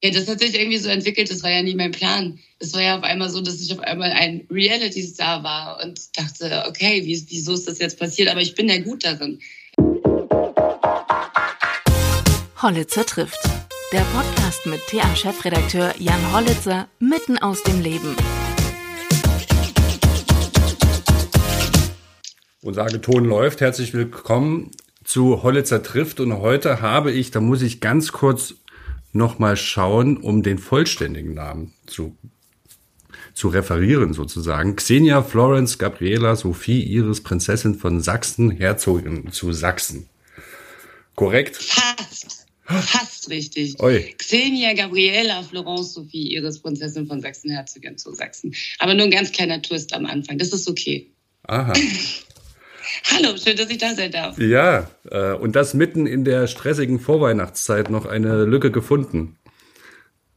Ja, das hat sich irgendwie so entwickelt, das war ja nie mein Plan. Es war ja auf einmal so, dass ich auf einmal ein Reality-Star war und dachte, okay, wie, wieso ist das jetzt passiert? Aber ich bin ja gut darin. Hollitzer trifft. Der Podcast mit TA-Chefredakteur Jan Hollitzer mitten aus dem Leben. Unser Ton läuft. Herzlich willkommen zu Hollitzer trifft. Und heute habe ich, da muss ich ganz kurz nochmal schauen, um den vollständigen Namen zu, zu referieren sozusagen. Xenia Florence Gabriela Sophie Iris Prinzessin von Sachsen, Herzogin zu Sachsen. Korrekt? Fast. Fast richtig. Oi. Xenia Gabriela Florence Sophie Iris Prinzessin von Sachsen, Herzogin zu Sachsen. Aber nur ein ganz kleiner Twist am Anfang. Das ist okay. Aha. Hallo, schön, dass ich da sein darf. Ja, äh, und das mitten in der stressigen Vorweihnachtszeit noch eine Lücke gefunden.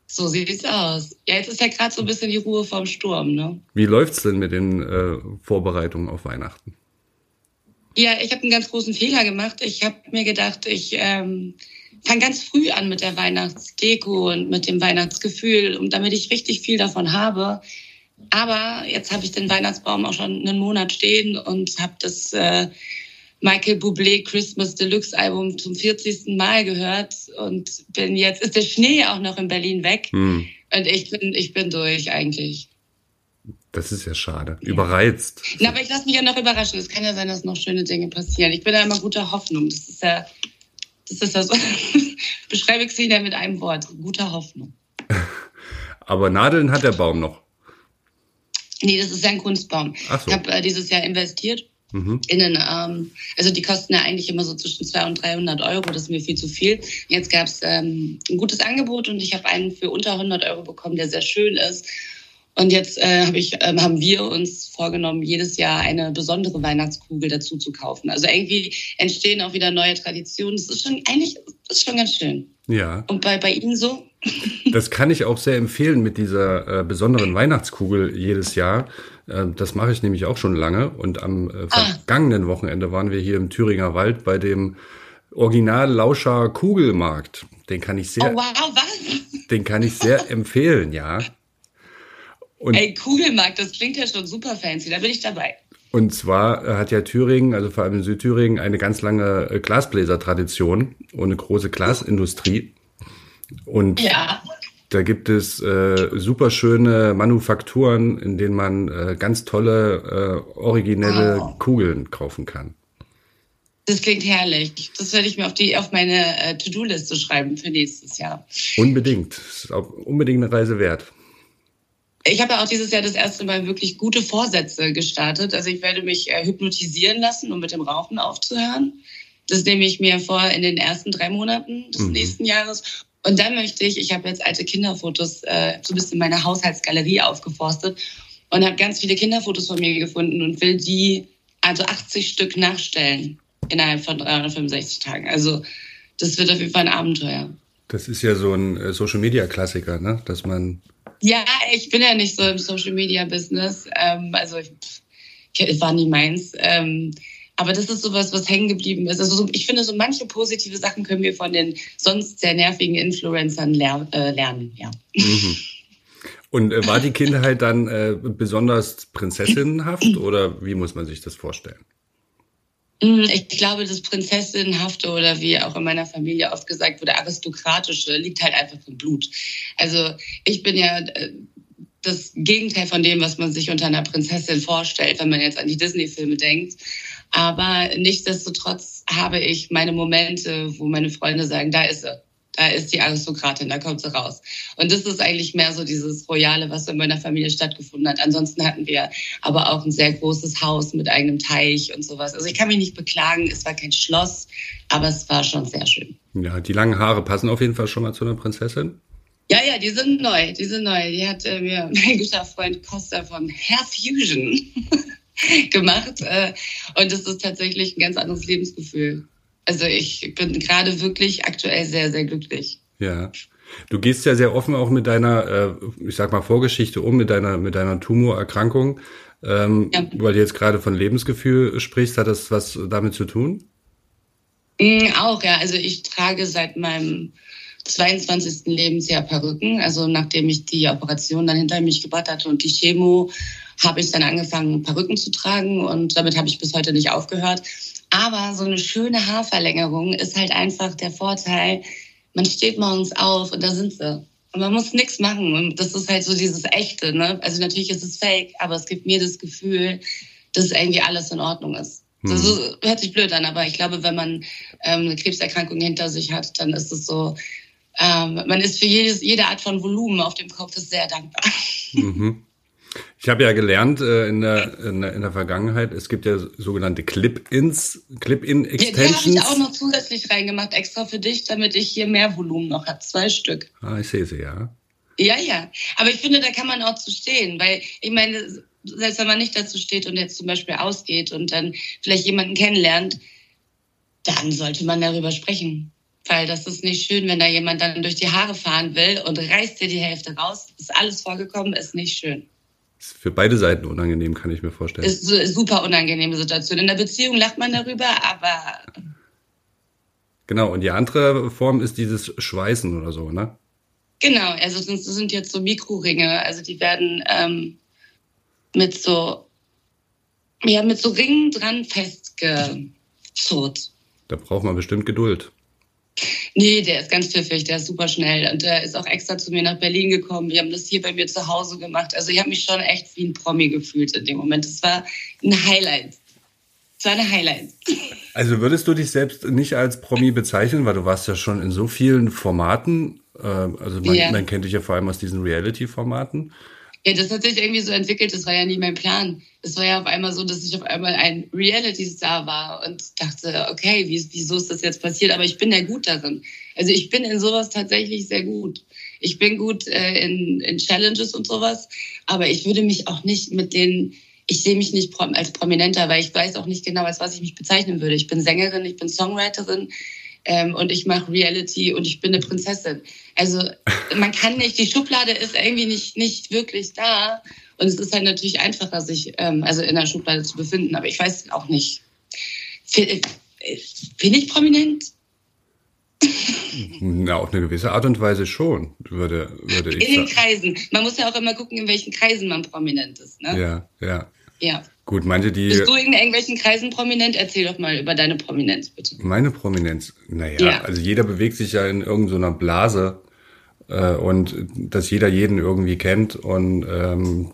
So sieht's aus. Ja, jetzt ist ja gerade so ein bisschen die Ruhe vorm Sturm, ne? Wie läuft's denn mit den äh, Vorbereitungen auf Weihnachten? Ja, ich habe einen ganz großen Fehler gemacht. Ich habe mir gedacht, ich ähm, fange ganz früh an mit der Weihnachtsdeko und mit dem Weihnachtsgefühl, und damit ich richtig viel davon habe, aber jetzt habe ich den Weihnachtsbaum auch schon einen Monat stehen und habe das äh, Michael Bublé Christmas Deluxe Album zum 40. Mal gehört und bin jetzt ist der Schnee auch noch in Berlin weg hm. und ich bin ich bin durch eigentlich. Das ist ja schade. Ja. Überreizt. Na, aber ich lasse mich ja noch überraschen. Es kann ja sein, dass noch schöne Dinge passieren. Ich bin ja immer guter Hoffnung. Das ist ja, das ist ja so. Beschreibe ich sie ja mit einem Wort. Guter Hoffnung. aber Nadeln hat der Baum noch. Nee, das ist ja ein Kunstbaum. So. Ich habe äh, dieses Jahr investiert. Mhm. In einen, ähm, also die kosten ja eigentlich immer so zwischen 200 und 300 Euro, das ist mir viel zu viel. Jetzt gab es ähm, ein gutes Angebot und ich habe einen für unter 100 Euro bekommen, der sehr schön ist. Und jetzt äh, hab ich, äh, haben wir uns vorgenommen, jedes Jahr eine besondere Weihnachtskugel dazu zu kaufen. Also irgendwie entstehen auch wieder neue Traditionen. Das ist schon eigentlich das ist schon ganz schön. Ja. Und bei, bei Ihnen so? Das kann ich auch sehr empfehlen mit dieser äh, besonderen Weihnachtskugel jedes Jahr. Äh, das mache ich nämlich auch schon lange. Und am äh, ah. vergangenen Wochenende waren wir hier im Thüringer Wald bei dem Original Lauscher Kugelmarkt. Den kann ich sehr, oh, wow, was? den kann ich sehr empfehlen, ja. Und Ey, Kugelmarkt, das klingt ja schon super fancy. Da bin ich dabei. Und zwar äh, hat ja Thüringen, also vor allem in Südthüringen, eine ganz lange äh, Glasbläsertradition und eine große Glasindustrie. Und ja. da gibt es äh, super schöne Manufakturen, in denen man äh, ganz tolle, äh, originelle wow. Kugeln kaufen kann. Das klingt herrlich. Das werde ich mir auf, die, auf meine äh, To-Do-Liste schreiben für nächstes Jahr. Unbedingt. Das ist auch unbedingt eine Reise wert. Ich habe ja auch dieses Jahr das erste Mal wirklich gute Vorsätze gestartet. Also ich werde mich äh, hypnotisieren lassen, um mit dem Rauchen aufzuhören. Das nehme ich mir vor in den ersten drei Monaten des mhm. nächsten Jahres. Und dann möchte ich, ich habe jetzt alte Kinderfotos äh, so ein bisschen meine Haushaltsgalerie aufgeforstet und habe ganz viele Kinderfotos von mir gefunden und will die, also 80 Stück nachstellen innerhalb von 365 Tagen. Also das wird auf jeden Fall ein Abenteuer. Das ist ja so ein äh, Social-Media-Klassiker, ne? dass man ja, ich bin ja nicht so im Social Media Business. Ähm, also ich, war nie meins. Ähm, aber das ist sowas, was hängen geblieben ist. Also so, ich finde, so manche positive Sachen können wir von den sonst sehr nervigen Influencern ler äh, lernen. Ja. Mhm. Und äh, war die Kindheit dann äh, besonders prinzessinnenhaft oder wie muss man sich das vorstellen? Mm, ich glaube, das Prinzessinnenhafte oder wie auch in meiner Familie oft gesagt wurde, aristokratische, liegt halt einfach im Blut. Also ich bin ja äh, das Gegenteil von dem, was man sich unter einer Prinzessin vorstellt, wenn man jetzt an die Disney-Filme denkt. Aber nichtsdestotrotz habe ich meine Momente, wo meine Freunde sagen, da ist sie da ist die Aristokratin, da kommt sie raus. Und das ist eigentlich mehr so dieses Royale, was in meiner Familie stattgefunden hat. Ansonsten hatten wir aber auch ein sehr großes Haus mit eigenem Teich und sowas. Also ich kann mich nicht beklagen, es war kein Schloss, aber es war schon sehr schön. Ja, die langen Haare passen auf jeden Fall schon mal zu einer Prinzessin. Ja, ja, die sind neu, die sind neu. Die hat äh, mir mein guter Freund Costa von Hair Fusion gemacht. Äh, und das ist tatsächlich ein ganz anderes Lebensgefühl. Also ich bin gerade wirklich aktuell sehr, sehr glücklich. Ja. Du gehst ja sehr offen auch mit deiner, äh, ich sag mal, Vorgeschichte um, mit deiner, mit deiner Tumorerkrankung. Ähm, ja. Weil du jetzt gerade von Lebensgefühl sprichst, hat das was damit zu tun? Mm, auch, ja. Also ich trage seit meinem 22. Lebensjahr Perücken. Also nachdem ich die Operation dann hinter mich gebracht hatte und die Chemo, habe ich dann angefangen, Perücken zu tragen und damit habe ich bis heute nicht aufgehört. Aber so eine schöne Haarverlängerung ist halt einfach der Vorteil, man steht morgens auf und da sind sie. Und man muss nichts machen. Und das ist halt so dieses Echte. Ne? Also natürlich ist es fake, aber es gibt mir das Gefühl, dass irgendwie alles in Ordnung ist. Das hm. hört sich blöd an, aber ich glaube, wenn man ähm, eine Krebserkrankung hinter sich hat, dann ist es so, ähm, man ist für jedes, jede Art von Volumen auf dem Kopf sehr dankbar. Mhm. Ich habe ja gelernt äh, in, der, in, der, in der Vergangenheit, es gibt ja sogenannte Clip-Ins, Clip-In-Extensions. Ja, die habe ich auch noch zusätzlich reingemacht, extra für dich, damit ich hier mehr Volumen noch habe. Zwei Stück. Ah, ich sehe sie, ja. Ja, ja. Aber ich finde, da kann man auch zu stehen, weil ich meine, selbst wenn man nicht dazu steht und jetzt zum Beispiel ausgeht und dann vielleicht jemanden kennenlernt, dann sollte man darüber sprechen. Weil das ist nicht schön, wenn da jemand dann durch die Haare fahren will und reißt dir die Hälfte raus. Ist alles vorgekommen, ist nicht schön. Ist für beide Seiten unangenehm, kann ich mir vorstellen. Ist eine super unangenehme Situation. In der Beziehung lacht man darüber, aber. Genau, und die andere Form ist dieses Schweißen oder so, ne? Genau, also das sind jetzt so Mikroringe. Also die werden ähm, mit so, ja, mit so Ringen dran festgezurrt. Da braucht man bestimmt Geduld. Nee, der ist ganz pfiffig, der ist super schnell. Und der ist auch extra zu mir nach Berlin gekommen. Wir haben das hier bei mir zu Hause gemacht. Also ich habe mich schon echt wie ein Promi gefühlt in dem Moment. Es war ein Highlight. Es war ein Highlight. Also würdest du dich selbst nicht als Promi bezeichnen, weil du warst ja schon in so vielen Formaten. Äh, also man, ja. man kennt dich ja vor allem aus diesen Reality-Formaten. Ja, das hat sich irgendwie so entwickelt. Das war ja nie mein Plan. Es war ja auf einmal so, dass ich auf einmal ein Reality-Star war und dachte, okay, wie, wieso ist das jetzt passiert? Aber ich bin ja gut darin. Also ich bin in sowas tatsächlich sehr gut. Ich bin gut äh, in, in Challenges und sowas, aber ich würde mich auch nicht mit den, ich sehe mich nicht als Prominenter, weil ich weiß auch nicht genau, als was ich mich bezeichnen würde. Ich bin Sängerin, ich bin Songwriterin, ähm, und ich mache Reality und ich bin eine Prinzessin. Also man kann nicht, die Schublade ist irgendwie nicht, nicht wirklich da. Und es ist halt natürlich einfacher, sich ähm, also in der Schublade zu befinden. Aber ich weiß auch nicht. Bin ich prominent? Na, auf eine gewisse Art und Weise schon, würde, würde ich In den Kreisen. Man muss ja auch immer gucken, in welchen Kreisen man prominent ist. Ne? Ja, ja. Ja. Gut, manche, die. Bist du in irgendwelchen Kreisen prominent? Erzähl doch mal über deine Prominenz, bitte. Meine Prominenz? Naja, ja. also jeder bewegt sich ja in irgendeiner Blase äh, und dass jeder jeden irgendwie kennt und ähm,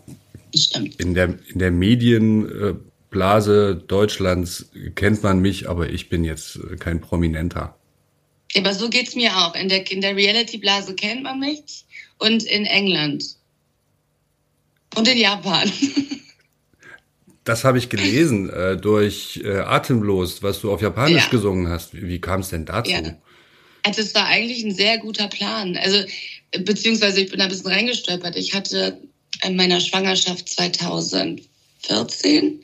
Stimmt. in der, in der Medienblase Deutschlands kennt man mich, aber ich bin jetzt kein Prominenter. Aber so geht's mir auch. In der, in der Reality-Blase kennt man mich und in England. Und in Japan. Das habe ich gelesen äh, durch äh, Atemlos, was du auf Japanisch ja. gesungen hast. Wie, wie kam es denn dazu? Ja. Also es war eigentlich ein sehr guter Plan. Also beziehungsweise ich bin da ein bisschen reingestolpert. Ich hatte in meiner Schwangerschaft 2014 ähm,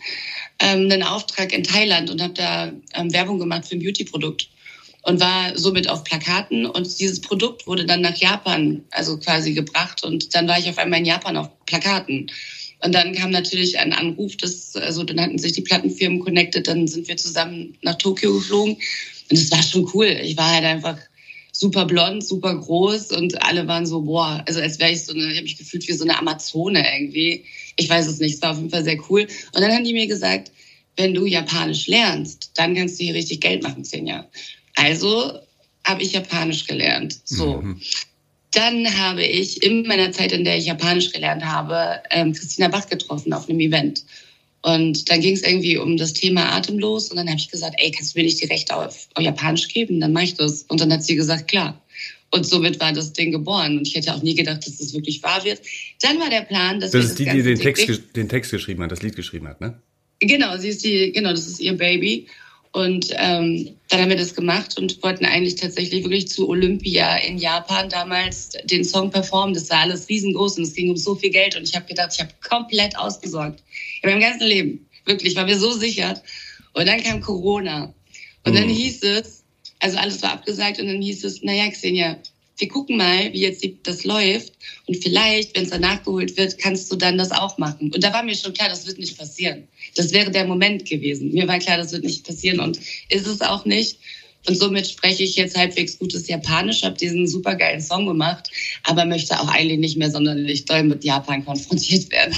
einen Auftrag in Thailand und habe da ähm, Werbung gemacht für ein Beauty-Produkt und war somit auf Plakaten und dieses Produkt wurde dann nach Japan also quasi gebracht und dann war ich auf einmal in Japan auf Plakaten. Und dann kam natürlich ein Anruf, dass, also dann hatten sich die Plattenfirmen connected, dann sind wir zusammen nach Tokio geflogen. Und es war schon cool. Ich war halt einfach super blond, super groß und alle waren so, boah, also als wäre ich so eine, ich habe mich gefühlt wie so eine Amazone irgendwie. Ich weiß es nicht, es war auf jeden Fall sehr cool. Und dann haben die mir gesagt, wenn du Japanisch lernst, dann kannst du hier richtig Geld machen, Jahre. Also habe ich Japanisch gelernt. So. Mhm. Dann habe ich in meiner Zeit, in der ich Japanisch gelernt habe, ähm, Christina Bach getroffen auf einem Event. Und dann ging es irgendwie um das Thema Atemlos. Und dann habe ich gesagt, ey, kannst du mir nicht die Rechte auf, auf Japanisch geben? Dann mache ich das. Und dann hat sie gesagt, klar. Und somit war das Ding geboren. Und ich hätte auch nie gedacht, dass das wirklich wahr wird. Dann war der Plan, dass das ist die, die den Text, den Text geschrieben hat, das Lied geschrieben hat, ne? Genau, sie ist die, genau, das ist ihr Baby. Und ähm, dann haben wir das gemacht und wollten eigentlich tatsächlich wirklich zu Olympia in Japan damals den Song performen. Das war alles riesengroß und es ging um so viel Geld. Und ich habe gedacht, ich habe komplett ausgesorgt. In meinem ganzen Leben. Wirklich, war mir so sicher. Und dann kam Corona. Und dann mhm. hieß es, also alles war abgesagt und dann hieß es, naja, Xenia, wir gucken mal, wie jetzt das läuft. Und vielleicht, wenn es dann nachgeholt wird, kannst du dann das auch machen. Und da war mir schon klar, das wird nicht passieren. Das wäre der Moment gewesen. Mir war klar, das wird nicht passieren und ist es auch nicht. Und somit spreche ich jetzt halbwegs gutes Japanisch, habe diesen supergeilen Song gemacht, aber möchte auch eigentlich nicht mehr sonderlich doll mit Japan konfrontiert werden.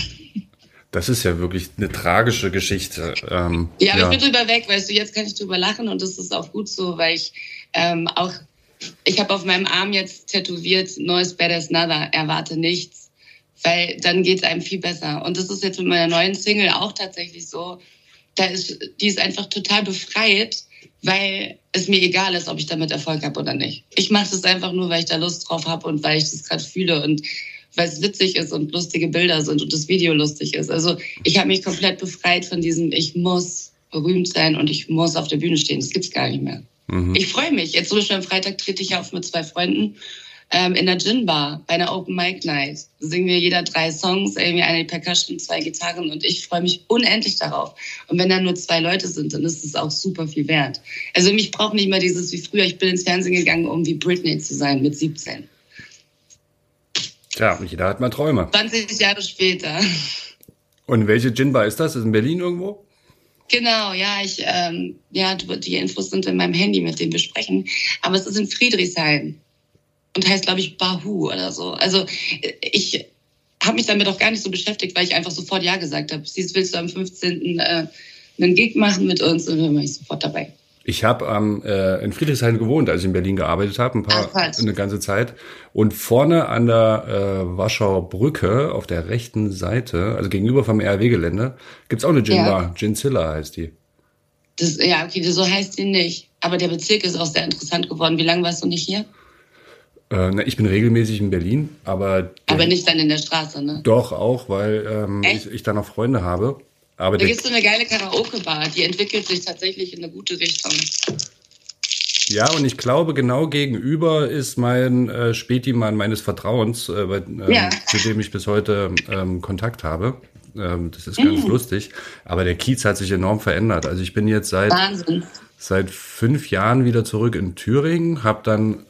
Das ist ja wirklich eine tragische Geschichte. Ähm, ja, aber ja. ich bin drüber weg, weißt du, jetzt kann ich drüber lachen und das ist auch gut so, weil ich ähm, auch, ich habe auf meinem Arm jetzt tätowiert, Neues Badass Nada, erwarte nichts, weil dann geht es einem viel besser. Und das ist jetzt mit meiner neuen Single auch tatsächlich so. Da ist, die ist einfach total befreit, weil es mir egal ist, ob ich damit Erfolg habe oder nicht. Ich mache das einfach nur, weil ich da Lust drauf habe und weil ich das gerade fühle und weil es witzig ist und lustige Bilder sind und das Video lustig ist. Also ich habe mich komplett befreit von diesem, ich muss berühmt sein und ich muss auf der Bühne stehen. Das gibt's gar nicht mehr. Mhm. Ich freue mich. Jetzt zum Beispiel am Freitag trete ich auf mit zwei Freunden ähm, in der Gin Bar bei einer Open Mic Night. Da singen wir jeder drei Songs, irgendwie eine Percussion, zwei Gitarren und ich freue mich unendlich darauf. Und wenn da nur zwei Leute sind, dann ist es auch super viel wert. Also mich braucht nicht mehr dieses wie früher, ich bin ins Fernsehen gegangen, um wie Britney zu sein mit 17. Tja, jeder hat mal Träume. 20 Jahre später. Und welche Gin Bar ist das? Ist in Berlin irgendwo? Genau, ja, ich, ähm, ja, die Infos sind in meinem Handy, mit dem wir sprechen. Aber es ist in Friedrichshain und heißt, glaube ich, Bahu oder so. Also ich habe mich damit auch gar nicht so beschäftigt, weil ich einfach sofort Ja gesagt habe. Siehst, willst du am 15. Äh, einen Gig machen mit uns? Und dann war ich sofort dabei. Ich habe ähm, äh, in Friedrichshain gewohnt, als ich in Berlin gearbeitet habe, ein paar Ach, eine ganze Zeit. Und vorne an der äh, Warschauer Brücke auf der rechten Seite, also gegenüber vom RW-Gelände, gibt's auch eine Gin-Bar. Ja. Ginzilla heißt die. Das, ja, okay, so heißt die nicht. Aber der Bezirk ist auch sehr interessant geworden. Wie lange warst du nicht hier? Äh, na, ich bin regelmäßig in Berlin, aber. Aber nicht dann in der Straße, ne? Doch, auch, weil ähm, ich, ich da noch Freunde habe. Aber da gibt es so eine geile Karaoke-Bar, die entwickelt sich tatsächlich in eine gute Richtung. Ja, und ich glaube, genau gegenüber ist mein äh, Spätimann meines Vertrauens, äh, bei, ähm, ja. zu dem ich bis heute ähm, Kontakt habe. Ähm, das ist ganz mhm. lustig. Aber der Kiez hat sich enorm verändert. Also ich bin jetzt seit, seit fünf Jahren wieder zurück in Thüringen, habe dann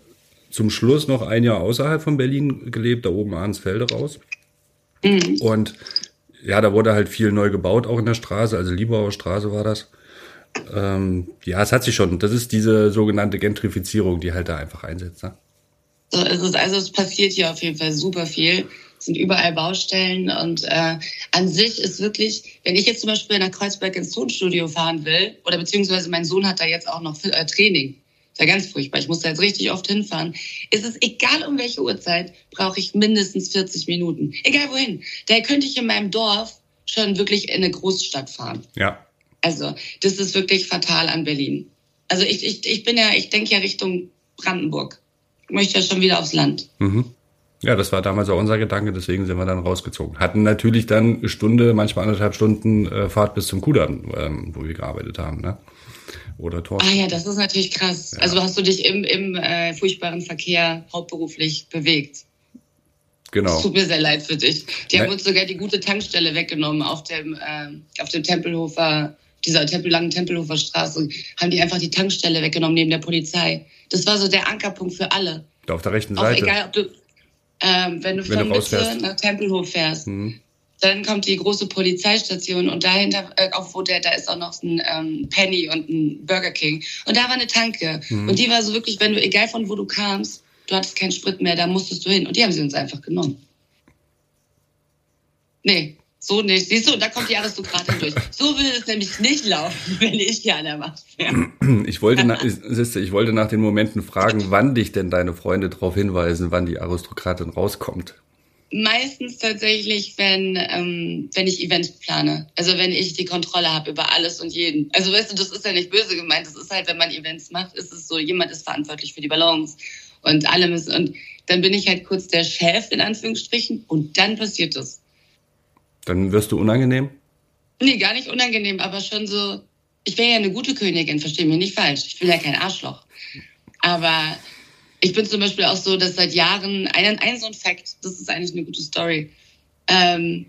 zum Schluss noch ein Jahr außerhalb von Berlin gelebt, da oben Arnsfelde raus. Mhm. Und ja, da wurde halt viel neu gebaut, auch in der Straße, also Liebauer Straße war das. Ähm, ja, es hat sich schon, das ist diese sogenannte Gentrifizierung, die halt da einfach einsetzt. Ne? So ist es, also es passiert hier auf jeden Fall super viel. Es sind überall Baustellen und äh, an sich ist wirklich, wenn ich jetzt zum Beispiel nach Kreuzberg ins Tonstudio fahren will, oder beziehungsweise mein Sohn hat da jetzt auch noch äh, Training, ist ja ganz furchtbar. Ich muss da jetzt richtig oft hinfahren. Ist es egal um welche Uhrzeit, brauche ich mindestens 40 Minuten. Egal wohin. Daher könnte ich in meinem Dorf schon wirklich in eine Großstadt fahren. Ja. Also, das ist wirklich fatal an Berlin. Also ich, ich, ich bin ja, ich denke ja Richtung Brandenburg. Ich möchte ja schon wieder aufs Land. Mhm. Ja, das war damals auch unser Gedanke, deswegen sind wir dann rausgezogen. Hatten natürlich dann eine Stunde, manchmal anderthalb Stunden äh, Fahrt bis zum Kudamm, ähm, wo wir gearbeitet haben. Ne? Oder Tor. Ah ja, das ist natürlich krass. Ja. Also hast du dich im, im äh, furchtbaren Verkehr hauptberuflich bewegt. Genau. Es tut mir sehr leid für dich. Die haben uns sogar die gute Tankstelle weggenommen auf dem, äh, auf dem Tempelhofer, dieser Tempel, langen Tempelhofer Straße. Haben die einfach die Tankstelle weggenommen neben der Polizei. Das war so der Ankerpunkt für alle. Auf der rechten Seite. Auch egal, ob du, ähm, wenn du wenn von Mitte nach Tempelhof fährst. Mhm. Dann kommt die große Polizeistation und dahinter, äh, auf wo der, da ist auch noch ein ähm, Penny und ein Burger King. Und da war eine Tanke. Mhm. Und die war so wirklich, wenn du, egal von wo du kamst, du hattest keinen Sprit mehr, da musstest du hin. Und die haben sie uns einfach genommen. Nee, so nicht. Siehst du, da kommt die Aristokratin durch. So will es nämlich nicht laufen, wenn ich hier an der Macht wäre. Ich wollte, nach, ich wollte nach den Momenten fragen, wann dich denn deine Freunde darauf hinweisen, wann die Aristokratin rauskommt. Meistens tatsächlich, wenn, ähm, wenn ich Events plane. Also wenn ich die Kontrolle habe über alles und jeden. Also weißt du, das ist ja nicht böse gemeint. Das ist halt, wenn man Events macht, ist es so, jemand ist verantwortlich für die Balance und alle müssen. Und dann bin ich halt kurz der Chef in Anführungsstrichen und dann passiert es. Dann wirst du unangenehm? Nee, gar nicht unangenehm, aber schon so. Ich wäre ja eine gute Königin, verstehe mich nicht falsch. Ich bin ja kein Arschloch. Aber ich bin zum Beispiel auch so, dass seit Jahren, ein, ein so ein Fakt, das ist eigentlich eine gute Story. Ähm,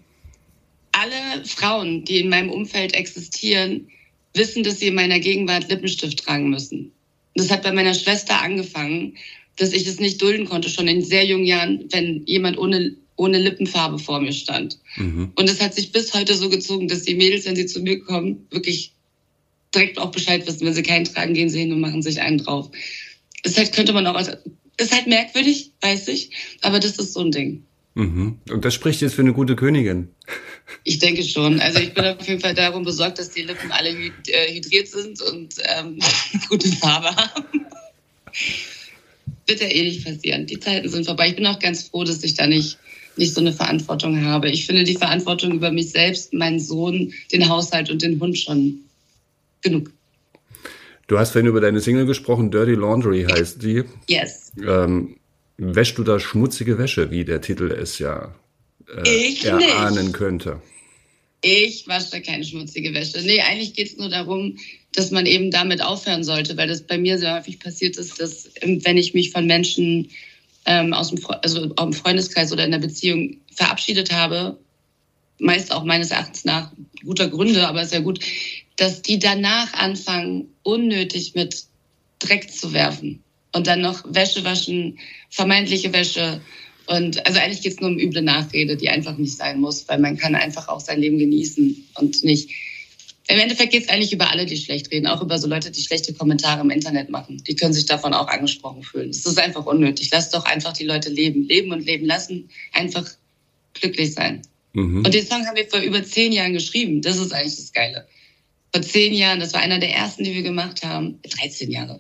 alle Frauen, die in meinem Umfeld existieren, wissen, dass sie in meiner Gegenwart Lippenstift tragen müssen. Das hat bei meiner Schwester angefangen, dass ich es nicht dulden konnte, schon in sehr jungen Jahren, wenn jemand ohne, ohne Lippenfarbe vor mir stand. Mhm. Und es hat sich bis heute so gezogen, dass die Mädels, wenn sie zu mir kommen, wirklich direkt auch Bescheid wissen. Wenn sie keinen tragen, gehen sie hin und machen sich einen drauf. Ist halt, könnte man auch ist halt merkwürdig, weiß ich, aber das ist so ein Ding. Mhm. Und das spricht jetzt für eine gute Königin. Ich denke schon. Also ich bin auf jeden Fall darum besorgt, dass die Lippen alle äh, hydriert sind und ähm, gute Farbe haben. Wird ja eh nicht passieren. Die Zeiten sind vorbei. Ich bin auch ganz froh, dass ich da nicht, nicht so eine Verantwortung habe. Ich finde die Verantwortung über mich selbst, meinen Sohn, den Haushalt und den Hund schon genug. Du hast vorhin über deine Single gesprochen, Dirty Laundry heißt die. Yes. Ähm, wäschst du da schmutzige Wäsche, wie der Titel es ja äh, erahnen nicht. könnte? Ich wasche da keine schmutzige Wäsche. Nee, eigentlich geht es nur darum, dass man eben damit aufhören sollte, weil das bei mir sehr häufig passiert ist, dass ähm, wenn ich mich von aus ähm, aus dem, also dem Freundeskreis oder in der Beziehung verabschiedet habe, meist auch meines Erachtens nach guter Gründe, aber sehr gut, dass die danach anfangen, unnötig mit Dreck zu werfen und dann noch Wäsche waschen, vermeintliche Wäsche. Und also eigentlich geht es nur um üble Nachrede, die einfach nicht sein muss, weil man kann einfach auch sein Leben genießen und nicht. Im Endeffekt geht es eigentlich über alle, die schlecht reden, auch über so Leute, die schlechte Kommentare im Internet machen. Die können sich davon auch angesprochen fühlen. Es ist einfach unnötig. Lass doch einfach die Leute leben. Leben und leben lassen. Einfach glücklich sein. Mhm. Und den Song haben wir vor über zehn Jahren geschrieben. Das ist eigentlich das Geile. Vor zehn Jahren, das war einer der ersten, die wir gemacht haben. 13 Jahre.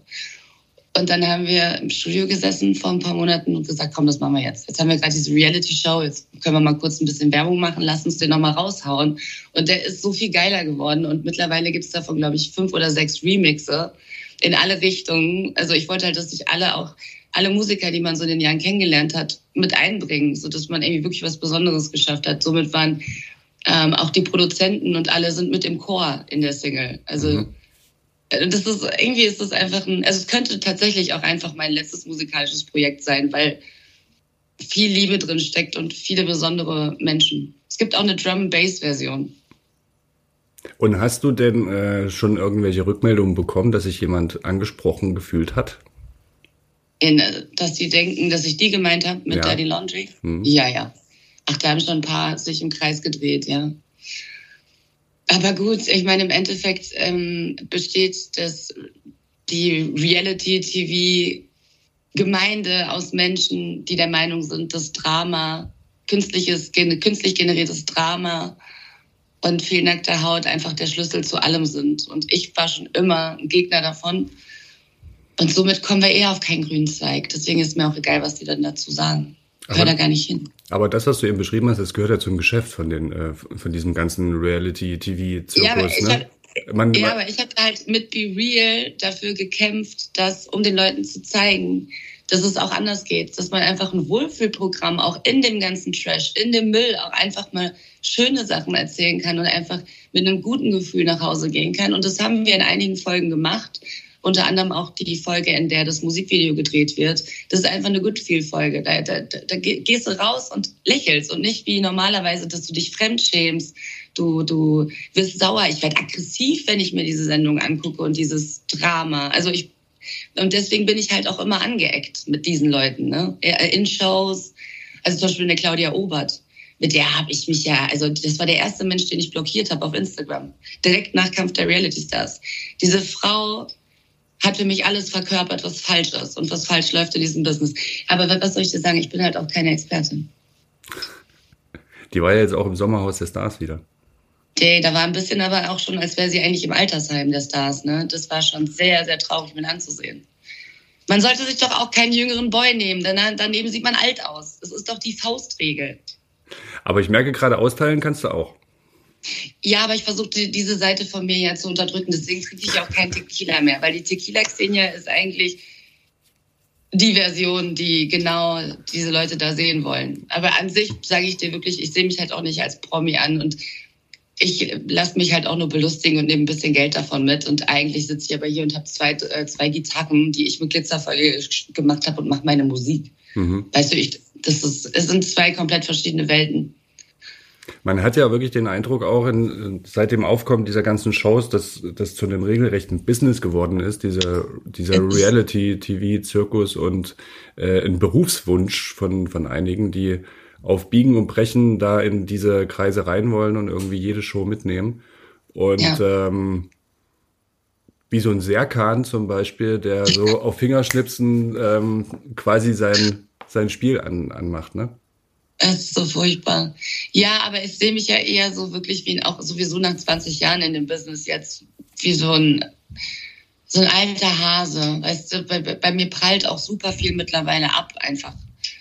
Und dann haben wir im Studio gesessen vor ein paar Monaten und gesagt, komm, das machen wir jetzt. Jetzt haben wir gerade diese Reality-Show, jetzt können wir mal kurz ein bisschen Werbung machen, lass uns den nochmal raushauen. Und der ist so viel geiler geworden. Und mittlerweile gibt es davon, glaube ich, fünf oder sechs Remixe in alle Richtungen. Also ich wollte halt, dass sich alle auch, alle Musiker, die man so in den Jahren kennengelernt hat, mit einbringen, sodass man irgendwie wirklich was Besonderes geschafft hat. Somit waren ähm, auch die Produzenten und alle sind mit im Chor in der Single. Also mhm. Äh, das ist irgendwie ist das einfach ein, also es könnte tatsächlich auch einfach mein letztes musikalisches Projekt sein, weil viel Liebe drin steckt und viele besondere Menschen. Es gibt auch eine Drum Bass Version. Und hast du denn äh, schon irgendwelche Rückmeldungen bekommen, dass sich jemand angesprochen gefühlt hat? In, äh, dass die denken, dass ich die gemeint habe mit ja. Daddy Laundry? Hm. Ja, ja. Ach, da haben schon ein paar sich im Kreis gedreht, ja. Aber gut, ich meine, im Endeffekt ähm, besteht das, die Reality-TV-Gemeinde aus Menschen, die der Meinung sind, dass Drama, künstliches, künstlich generiertes Drama und viel nackte Haut einfach der Schlüssel zu allem sind. Und ich war schon immer ein Gegner davon. Und somit kommen wir eher auf keinen grünen Zweig. Deswegen ist mir auch egal, was die dann dazu sagen. Gehört da gar nicht hin. Aber das, was du eben beschrieben hast, das gehört ja zum Geschäft von den, äh, von diesem ganzen Reality-TV-Zirkus. Ja, aber ich ne? Hab, man, ja, aber ich habe halt mit Be Real dafür gekämpft, dass, um den Leuten zu zeigen, dass es auch anders geht, dass man einfach ein Wohlfühlprogramm auch in dem ganzen Trash, in dem Müll auch einfach mal schöne Sachen erzählen kann und einfach mit einem guten Gefühl nach Hause gehen kann. Und das haben wir in einigen Folgen gemacht unter anderem auch die Folge, in der das Musikvideo gedreht wird. Das ist einfach eine Good Feel-Folge. Da, da, da gehst du raus und lächelst und nicht wie normalerweise, dass du dich fremdschämst. Du, du wirst sauer. Ich werde aggressiv, wenn ich mir diese Sendung angucke und dieses Drama. Also ich und deswegen bin ich halt auch immer angeeckt mit diesen Leuten, ne? In Shows. Also zum Beispiel eine Claudia Obert mit der habe ich mich ja, also das war der erste Mensch, den ich blockiert habe auf Instagram. Direkt nach Kampf der Reality Stars. Diese Frau hat für mich alles verkörpert, was falsch ist und was falsch läuft in diesem Business. Aber was soll ich dir sagen? Ich bin halt auch keine Expertin. Die war ja jetzt auch im Sommerhaus der Stars wieder. Nee, da war ein bisschen aber auch schon, als wäre sie eigentlich im Altersheim der Stars. Ne? Das war schon sehr, sehr traurig mit anzusehen. Man sollte sich doch auch keinen jüngeren Boy nehmen, denn daneben sieht man alt aus. Das ist doch die Faustregel. Aber ich merke gerade, austeilen kannst du auch. Ja, aber ich versuche diese Seite von mir ja zu unterdrücken. Deswegen trinke ich auch kein Tequila mehr, weil die Tequila-Xenia ist eigentlich die Version, die genau diese Leute da sehen wollen. Aber an sich sage ich dir wirklich, ich sehe mich halt auch nicht als Promi an und ich lasse mich halt auch nur belustigen und nehme ein bisschen Geld davon mit. Und eigentlich sitze ich aber hier und habe zwei, äh, zwei Gitarren, die ich mit Glitzerfolie gemacht habe und mache meine Musik. Mhm. Weißt du, ich, das ist, es sind zwei komplett verschiedene Welten. Man hat ja wirklich den Eindruck auch in, seit dem Aufkommen dieser ganzen Shows, dass das zu einem regelrechten Business geworden ist, dieser, dieser Reality-TV-Zirkus und äh, ein Berufswunsch von, von einigen, die auf Biegen und Brechen da in diese Kreise rein wollen und irgendwie jede Show mitnehmen. Und ja. ähm, wie so ein Serkan zum Beispiel, der so auf Fingerschnipsen ähm, quasi sein, sein Spiel an, anmacht, ne? Es ist so furchtbar. Ja, aber ich sehe mich ja eher so wirklich wie auch sowieso nach 20 Jahren in dem Business jetzt wie so ein so ein alter Hase. Weißt du, bei, bei mir prallt auch super viel mittlerweile ab einfach.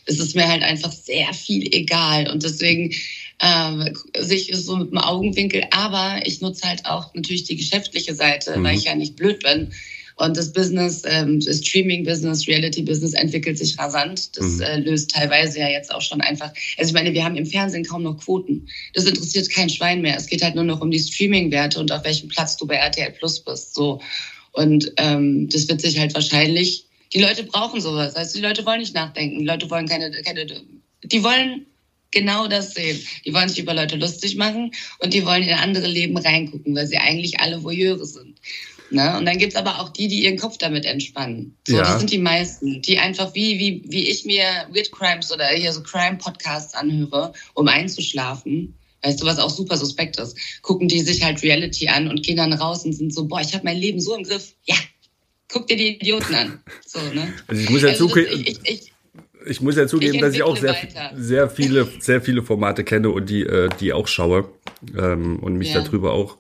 Es ist mir halt einfach sehr viel egal und deswegen äh, sich so mit dem Augenwinkel. Aber ich nutze halt auch natürlich die geschäftliche Seite, mhm. weil ich ja nicht blöd bin. Und das Business, ähm, das Streaming-Business, Reality-Business entwickelt sich rasant. Das mhm. äh, löst teilweise ja jetzt auch schon einfach. Also ich meine, wir haben im Fernsehen kaum noch Quoten. Das interessiert kein Schwein mehr. Es geht halt nur noch um die Streaming-Werte und auf welchem Platz du bei RTL Plus bist. So. Und ähm, das wird sich halt wahrscheinlich. Die Leute brauchen sowas. Also die Leute wollen nicht nachdenken. Die Leute wollen keine, keine die wollen genau das sehen. Die wollen sich über Leute lustig machen und die wollen in andere Leben reingucken, weil sie eigentlich alle Voyeure sind. Ne? Und dann gibt's aber auch die, die ihren Kopf damit entspannen. So, ja. das sind die meisten, die einfach wie, wie, wie ich mir Weird Crimes oder hier so Crime-Podcasts anhöre, um einzuschlafen. Weißt du, was auch super suspekt ist? Gucken die sich halt Reality an und gehen dann raus und sind so, boah, ich habe mein Leben so im Griff. Ja, guck dir die Idioten an. So, ne? Also ich muss ja also zugeben, ich, ich, ich, muss ja zugeben, ich dass ich auch sehr, sehr viele, sehr viele Formate kenne und die, äh, die auch schaue ähm, und mich ja. darüber auch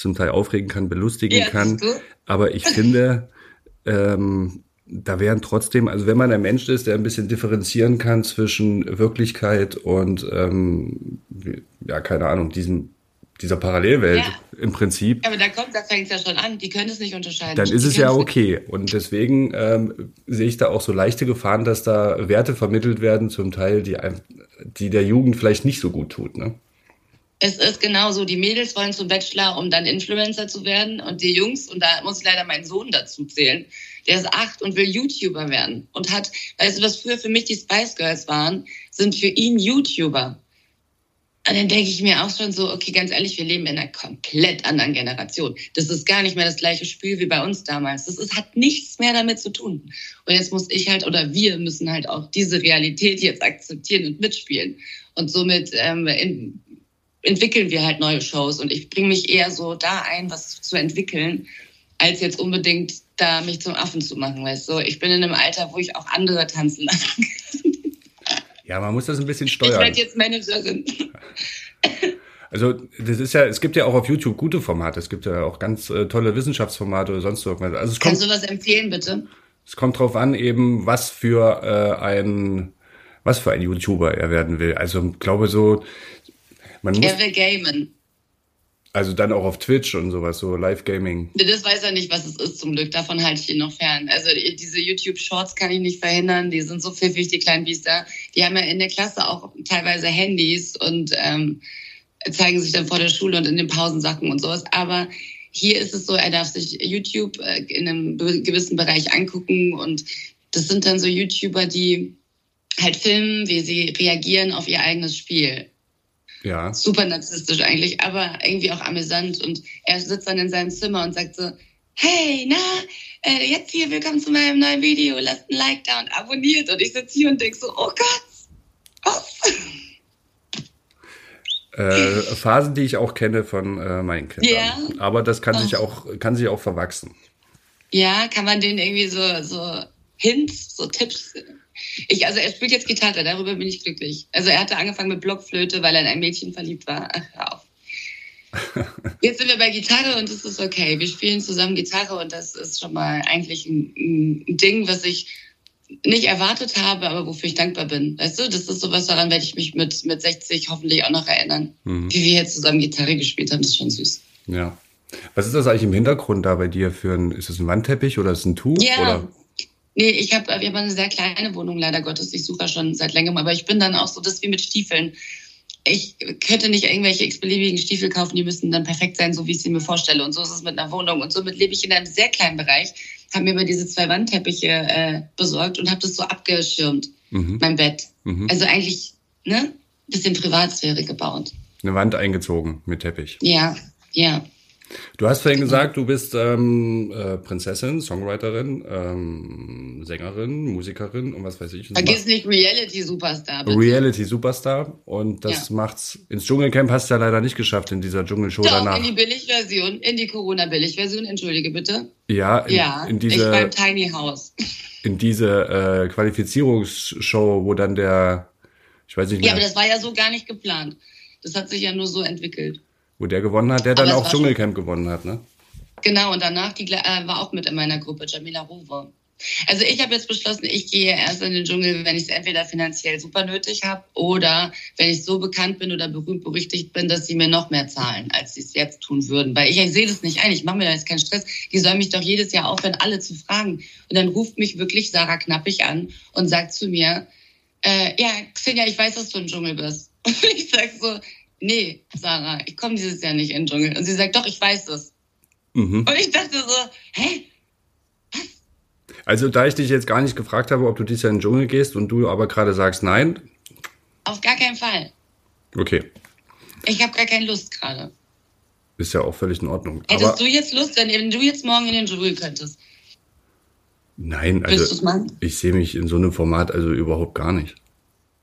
zum Teil aufregen kann, belustigen ja, kann. Aber ich finde, ähm, da wären trotzdem, also wenn man ein Mensch ist, der ein bisschen differenzieren kann zwischen Wirklichkeit und ähm, ja, keine Ahnung, diesem dieser Parallelwelt ja. im Prinzip. Aber da kommt, da fängt es ja schon an. Die können es nicht unterscheiden. Dann ist die es ja okay. Und deswegen ähm, sehe ich da auch so leichte Gefahren, dass da Werte vermittelt werden, zum Teil, die, die der Jugend vielleicht nicht so gut tut. Ne? Es ist genauso, die Mädels wollen zum Bachelor, um dann Influencer zu werden und die Jungs, und da muss leider mein Sohn dazu zählen, der ist acht und will YouTuber werden und hat, weißt du, was früher für mich die Spice Girls waren, sind für ihn YouTuber. Und dann denke ich mir auch schon so, okay, ganz ehrlich, wir leben in einer komplett anderen Generation. Das ist gar nicht mehr das gleiche Spiel wie bei uns damals. Das ist, hat nichts mehr damit zu tun. Und jetzt muss ich halt, oder wir müssen halt auch diese Realität jetzt akzeptieren und mitspielen. Und somit ähm, in, entwickeln wir halt neue Shows und ich bringe mich eher so da ein, was zu entwickeln, als jetzt unbedingt da mich zum Affen zu machen, weißt du. Ich bin in einem Alter, wo ich auch andere tanzen lassen kann. Ja, man muss das ein bisschen steuern. Ich werde jetzt Managerin. Also das ist ja, es gibt ja auch auf YouTube gute Formate. Es gibt ja auch ganz äh, tolle Wissenschaftsformate oder sonst irgendwas. Also es kommt, Kannst du was empfehlen, bitte? Es kommt drauf an, eben was für äh, ein was für ein YouTuber er werden will. Also glaube so man muss, er will gamen. Also dann auch auf Twitch und sowas, so Live-Gaming. Das weiß er nicht, was es ist, zum Glück. Davon halte ich ihn noch fern. Also diese YouTube-Shorts kann ich nicht verhindern. Die sind so pfiffig, die kleinen Biester. Die haben ja in der Klasse auch teilweise Handys und ähm, zeigen sich dann vor der Schule und in den Pausensachen und sowas. Aber hier ist es so, er darf sich YouTube äh, in einem gewissen Bereich angucken und das sind dann so YouTuber, die halt filmen, wie sie reagieren auf ihr eigenes Spiel. Ja. Super narzisstisch eigentlich, aber irgendwie auch amüsant. Und er sitzt dann in seinem Zimmer und sagt so, hey, na, äh, jetzt hier, willkommen zu meinem neuen Video, lasst ein Like da und abonniert. Und ich sitze hier und denke so, oh Gott, was? Äh, Phasen, die ich auch kenne von äh, meinen Kindern. Ja. Aber das kann oh. sich auch, kann sich auch verwachsen. Ja, kann man denen irgendwie so, so Hints, so Tipps ich, also er spielt jetzt Gitarre, darüber bin ich glücklich. Also er hatte angefangen mit Blockflöte, weil er in ein Mädchen verliebt war. Ach, hör auf. Jetzt sind wir bei Gitarre und das ist okay. Wir spielen zusammen Gitarre und das ist schon mal eigentlich ein, ein Ding, was ich nicht erwartet habe, aber wofür ich dankbar bin. Weißt du, das ist sowas, daran werde ich mich mit, mit 60 hoffentlich auch noch erinnern. Mhm. Wie wir jetzt zusammen Gitarre gespielt haben, das ist schon süß. Ja. Was ist das eigentlich im Hintergrund da bei dir für ein, ist das ein Wandteppich oder ist es ein Tuch? Ja, oder? Nee, ich habe, haben eine sehr kleine Wohnung, leider Gottes. Ich suche schon seit längerem, aber ich bin dann auch so, das wie mit Stiefeln. Ich könnte nicht irgendwelche x-beliebigen Stiefel kaufen, die müssen dann perfekt sein, so wie ich sie mir vorstelle. Und so ist es mit einer Wohnung. Und somit lebe ich in einem sehr kleinen Bereich, habe mir immer diese zwei Wandteppiche äh, besorgt und habe das so abgeschirmt, mhm. mein Bett. Mhm. Also eigentlich, ne, bisschen Privatsphäre gebaut. Eine Wand eingezogen mit Teppich. Ja, ja. Du hast vorhin gesagt, du bist ähm, äh, Prinzessin, Songwriterin, ähm, Sängerin, Musikerin und was weiß ich. Vergiss nicht Reality Superstar. Bitte. Reality Superstar und das ja. macht's ins Dschungelcamp hast du ja leider nicht geschafft in dieser Dschungelshow Doch, danach. in die Billigversion, in die Corona Billigversion, entschuldige bitte. Ja, in, ja, in diese ich beim Tiny House. In diese äh, Qualifizierungsshow, wo dann der ich weiß nicht mehr. Ja, aber das war ja so gar nicht geplant. Das hat sich ja nur so entwickelt. Wo der gewonnen hat, der dann auch Dschungelcamp gewonnen hat, ne? Genau, und danach die, äh, war auch mit in meiner Gruppe, Jamila Rowe. Also ich habe jetzt beschlossen, ich gehe erst in den Dschungel, wenn ich es entweder finanziell super nötig habe oder wenn ich so bekannt bin oder berühmt berüchtigt bin, dass sie mir noch mehr zahlen, als sie es jetzt tun würden. Weil ich, ich sehe das nicht ein, ich mache mir da jetzt keinen Stress. Die sollen mich doch jedes Jahr aufhören, alle zu fragen. Und dann ruft mich wirklich Sarah Knappig an und sagt zu mir, äh, ja, Xenia, ich weiß, dass du im Dschungel bist. Und ich sag so, nee, Sarah, ich komme dieses Jahr nicht in den Dschungel. Und sie sagt, doch, ich weiß das. Mhm. Und ich dachte so, hä? Was? Also, da ich dich jetzt gar nicht gefragt habe, ob du dieses Jahr in den Dschungel gehst und du aber gerade sagst nein. Auf gar keinen Fall. Okay. Ich habe gar keine Lust gerade. Ist ja auch völlig in Ordnung. Hättest aber du jetzt Lust, wenn du jetzt morgen in den Dschungel könntest? Nein, also ich sehe mich in so einem Format also überhaupt gar nicht.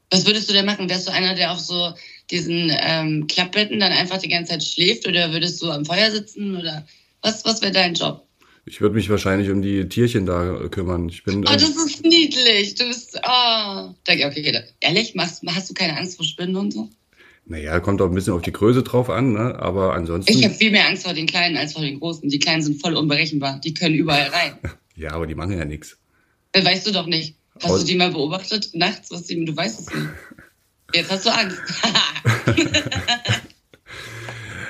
Was würdest du denn machen? Wärst du einer, der auf so diesen ähm, Klappbetten dann einfach die ganze Zeit schläft oder würdest du am Feuer sitzen oder was, was wäre dein Job? Ich würde mich wahrscheinlich um die Tierchen da kümmern. Ich bin, oh, das ist niedlich. Du bist, oh. Okay, okay, ehrlich, machst, hast du keine Angst vor Spinnen und so? Naja, kommt auch ein bisschen auf die Größe drauf an, ne? aber ansonsten. Ich habe viel mehr Angst vor den Kleinen als vor den Großen. Die Kleinen sind voll unberechenbar. Die können überall rein. Ja, aber die machen ja nichts. Das weißt du doch nicht. Hast Aus du die mal beobachtet nachts? Was die, du weißt es nicht. Jetzt hast du Angst.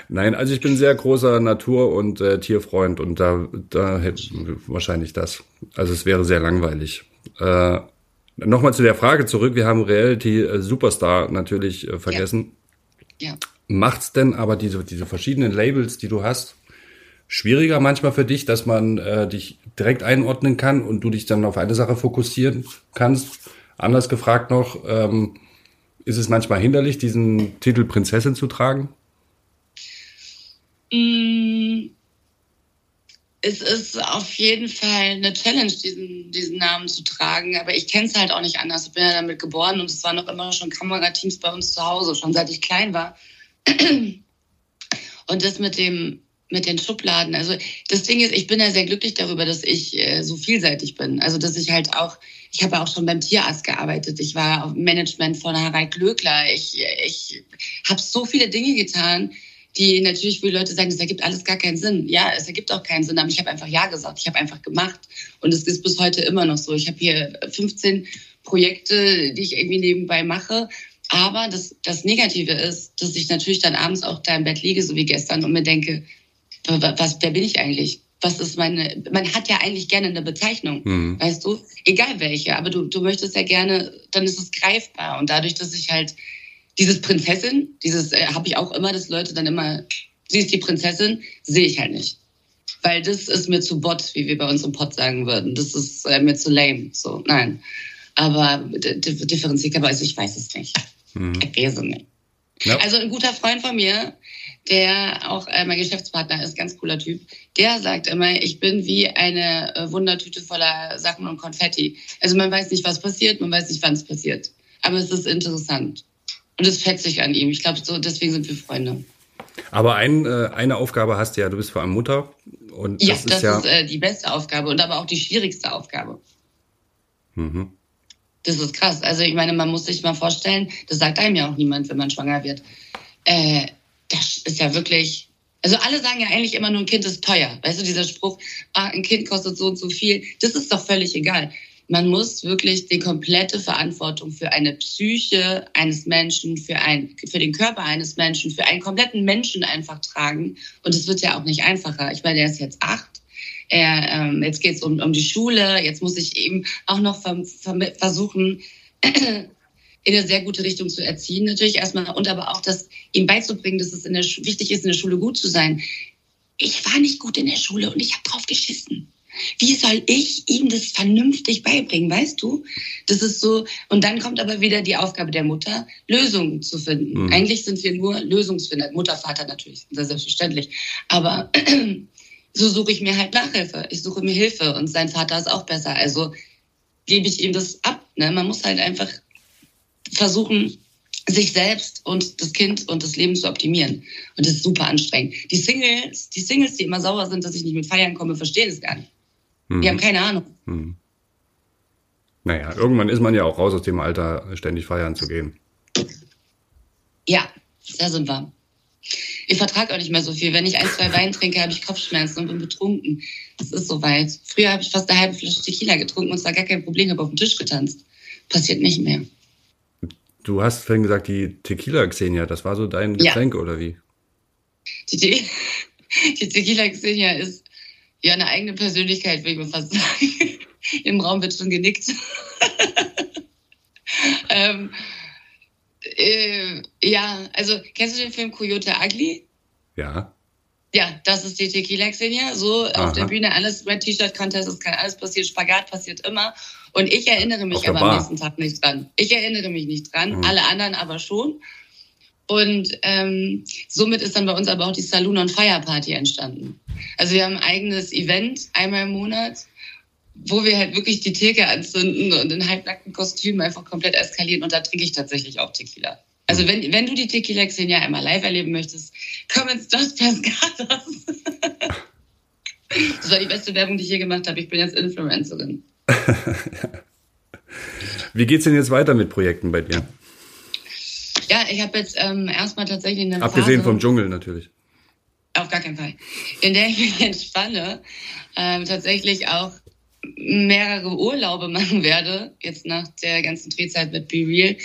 Nein, also ich bin sehr großer Natur- und äh, Tierfreund und da, da hätte wahrscheinlich das. Also es wäre sehr langweilig. Äh, Nochmal zu der Frage zurück. Wir haben Reality äh, Superstar natürlich äh, vergessen. Ja. ja. Macht's denn aber diese, diese verschiedenen Labels, die du hast, schwieriger manchmal für dich, dass man äh, dich direkt einordnen kann und du dich dann auf eine Sache fokussieren kannst? Anders gefragt noch, ähm, ist es manchmal hinderlich, diesen Titel Prinzessin zu tragen? Mm, es ist auf jeden Fall eine Challenge, diesen, diesen Namen zu tragen. Aber ich kenne es halt auch nicht anders. Ich bin ja damit geboren und es waren noch immer schon Kamerateams bei uns zu Hause, schon seit ich klein war. Und das mit dem mit den Schubladen. Also das Ding ist, ich bin ja sehr glücklich darüber, dass ich äh, so vielseitig bin. Also dass ich halt auch, ich habe auch schon beim Tierarzt gearbeitet. Ich war auf Management von Harald Glöckler. Ich, ich habe so viele Dinge getan, die natürlich, wo die Leute sagen, das ergibt alles gar keinen Sinn. Ja, es ergibt auch keinen Sinn, aber ich habe einfach Ja gesagt. Ich habe einfach gemacht. Und es ist bis heute immer noch so. Ich habe hier 15 Projekte, die ich irgendwie nebenbei mache. Aber das, das Negative ist, dass ich natürlich dann abends auch da im Bett liege, so wie gestern, und mir denke, was, wer bin ich eigentlich? Was ist meine, man hat ja eigentlich gerne eine Bezeichnung, mhm. weißt du? Egal welche, aber du, du möchtest ja gerne, dann ist es greifbar. Und dadurch, dass ich halt dieses Prinzessin, dieses äh, habe ich auch immer, dass Leute dann immer, sie ist die Prinzessin, sehe ich halt nicht. Weil das ist mir zu bot, wie wir bei uns im Pod sagen würden. Das ist äh, mir zu lame. So, nein. Aber differenzierbar, also ich weiß es nicht. Mhm. Ich weiß es nicht. Ja. Also ein guter Freund von mir, der auch äh, mein Geschäftspartner ist, ganz cooler Typ, der sagt immer, ich bin wie eine äh, Wundertüte voller Sachen und Konfetti. Also man weiß nicht, was passiert, man weiß nicht, wann es passiert. Aber es ist interessant. Und das schätze ich an ihm. Ich glaube, so deswegen sind wir Freunde. Aber ein, äh, eine Aufgabe hast du ja, du bist vor allem Mutter. Und das ja, ist das ja ist äh, die beste Aufgabe und aber auch die schwierigste Aufgabe. Mhm. Das ist krass. Also ich meine, man muss sich mal vorstellen, das sagt einem ja auch niemand, wenn man schwanger wird. Äh, das ist ja wirklich. Also alle sagen ja eigentlich immer nur, ein Kind ist teuer. Weißt du, dieser Spruch, ah, ein Kind kostet so und so viel, das ist doch völlig egal. Man muss wirklich die komplette Verantwortung für eine Psyche eines Menschen, für, ein, für den Körper eines Menschen, für einen kompletten Menschen einfach tragen. Und es wird ja auch nicht einfacher. Ich meine, er ist jetzt acht. Er, ähm, jetzt geht es um, um die Schule. Jetzt muss ich eben auch noch ver ver versuchen, in eine sehr gute Richtung zu erziehen, natürlich erstmal, und aber auch das ihm beizubringen, dass es in der wichtig ist, in der Schule gut zu sein. Ich war nicht gut in der Schule und ich habe drauf geschissen. Wie soll ich ihm das vernünftig beibringen, weißt du? Das ist so, und dann kommt aber wieder die Aufgabe der Mutter, Lösungen zu finden. Mhm. Eigentlich sind wir nur Lösungsfinder. Mutter, Vater natürlich, selbstverständlich. Aber so suche ich mir halt Nachhilfe. Ich suche mir Hilfe und sein Vater ist auch besser. Also gebe ich ihm das ab. Ne? Man muss halt einfach versuchen, sich selbst und das Kind und das Leben zu optimieren. Und das ist super anstrengend. Die Singles, die Singles, die immer sauer sind, dass ich nicht mit feiern komme, verstehen es gar nicht. Mhm. Die haben keine Ahnung. Mhm. Naja, irgendwann ist man ja auch raus aus dem Alter, ständig feiern zu gehen. Ja, da sind wir. Ich vertrage auch nicht mehr so viel. Wenn ich ein, zwei Wein trinke, habe ich Kopfschmerzen und bin betrunken. Das ist soweit. Früher habe ich fast eine halbe Flasche Tequila getrunken und es war gar kein Problem, habe auf den Tisch getanzt. Passiert nicht mehr. Du hast vorhin gesagt, die Tequila Xenia, das war so dein Getränk ja. oder wie? Die, die, die Tequila Xenia ist ja eine eigene Persönlichkeit, würde ich mal fast sagen. Im Raum wird schon genickt. ähm, äh, ja, also kennst du den Film Coyote Ugly? Ja. Ja, das ist die Tequila Xenia. So Aha. auf der Bühne alles Red T-Shirt Contest, es kann alles passieren, Spagat passiert immer. Und ich erinnere mich aber am nächsten Tag nicht dran. Ich erinnere mich nicht dran, mhm. alle anderen aber schon. Und ähm, somit ist dann bei uns aber auch die Saloon on Fire Party entstanden. Also wir haben ein eigenes Event einmal im Monat, wo wir halt wirklich die Theke anzünden und in halbnackten Kostümen einfach komplett eskalieren. Und da trinke ich tatsächlich auch Tequila. Also wenn, wenn du die Tequila Xenia einmal live erleben möchtest, komm ins Dos Pescados. das war die beste Werbung, die ich je gemacht habe. Ich bin jetzt Influencerin. Wie geht's denn jetzt weiter mit Projekten bei dir? Ja, ich habe jetzt ähm, erstmal tatsächlich eine Abgesehen Phase, vom Dschungel natürlich. Auf gar keinen Fall. In der ich mich entspanne, ähm, tatsächlich auch mehrere Urlaube machen werde, jetzt nach der ganzen Drehzeit mit Be Real.